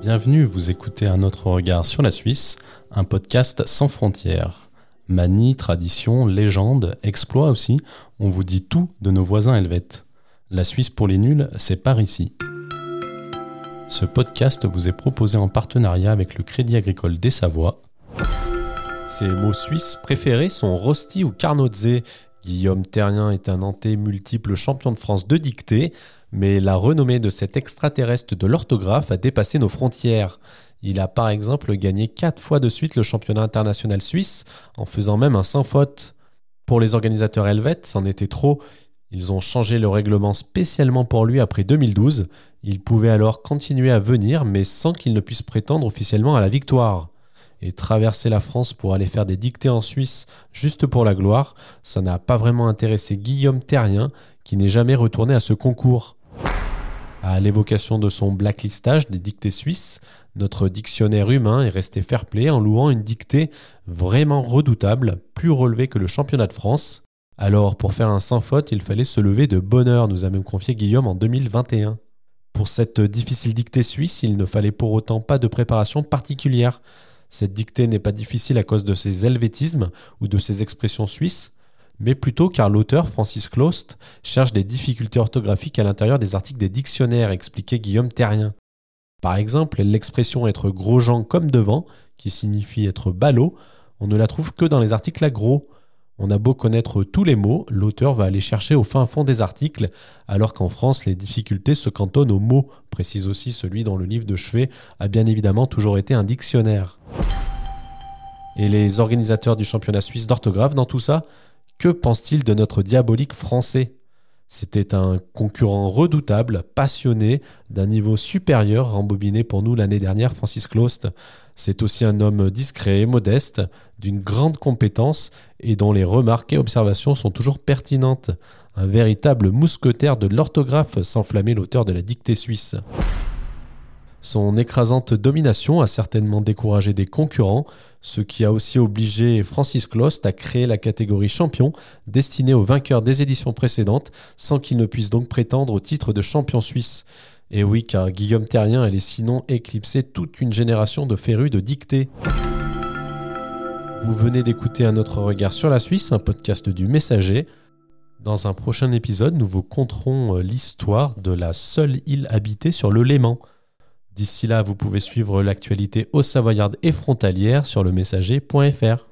Bienvenue, vous écoutez Un autre regard sur la Suisse, un podcast sans frontières. Manie, tradition, légende, exploit aussi, on vous dit tout de nos voisins helvètes. La Suisse pour les nuls, c'est par ici. Ce podcast vous est proposé en partenariat avec le Crédit Agricole des Savoies. Ses mots suisses préférés sont rosti ou carnotze. Guillaume Terrien est un Nantais multiple champion de France de dictée, mais la renommée de cet extraterrestre de l'orthographe a dépassé nos frontières. Il a par exemple gagné quatre fois de suite le championnat international suisse, en faisant même un sans faute. Pour les organisateurs helvètes, c'en était trop. Ils ont changé le règlement spécialement pour lui après 2012. Il pouvait alors continuer à venir, mais sans qu'il ne puisse prétendre officiellement à la victoire. Et traverser la France pour aller faire des dictées en Suisse juste pour la gloire, ça n'a pas vraiment intéressé Guillaume Terrien, qui n'est jamais retourné à ce concours. À l'évocation de son blacklistage des dictées suisses, notre dictionnaire humain est resté fair-play en louant une dictée vraiment redoutable, plus relevée que le championnat de France. Alors, pour faire un sans faute, il fallait se lever de bonne heure, nous a même confié Guillaume en 2021. Pour cette difficile dictée suisse, il ne fallait pour autant pas de préparation particulière. Cette dictée n'est pas difficile à cause de ses helvétismes ou de ses expressions suisses, mais plutôt car l'auteur, Francis Clost, cherche des difficultés orthographiques à l'intérieur des articles des dictionnaires, expliquait Guillaume Terrien. Par exemple, l'expression être gros-jean comme devant, qui signifie être ballot, on ne la trouve que dans les articles à gros. On a beau connaître tous les mots, l'auteur va aller chercher au fin fond des articles, alors qu'en France, les difficultés se cantonnent aux mots, précise aussi celui dont le livre de chevet a bien évidemment toujours été un dictionnaire. Et les organisateurs du championnat suisse d'orthographe dans tout ça que pense-t-il de notre diabolique français? C'était un concurrent redoutable, passionné, d'un niveau supérieur, rembobiné pour nous l'année dernière, Francis Clost. C'est aussi un homme discret et modeste, d'une grande compétence et dont les remarques et observations sont toujours pertinentes. Un véritable mousquetaire de l'orthographe, s'enflammait l'auteur de la dictée suisse. Son écrasante domination a certainement découragé des concurrents, ce qui a aussi obligé Francis Clost à créer la catégorie champion destinée aux vainqueurs des éditions précédentes, sans qu'il ne puisse donc prétendre au titre de champion suisse. Et oui, car Guillaume Terrien allait sinon éclipser toute une génération de férus de dictée. Vous venez d'écouter un autre regard sur la Suisse, un podcast du Messager. Dans un prochain épisode, nous vous conterons l'histoire de la seule île habitée sur le Léman. D'ici là, vous pouvez suivre l'actualité au Savoyarde et frontalière sur le messager.fr.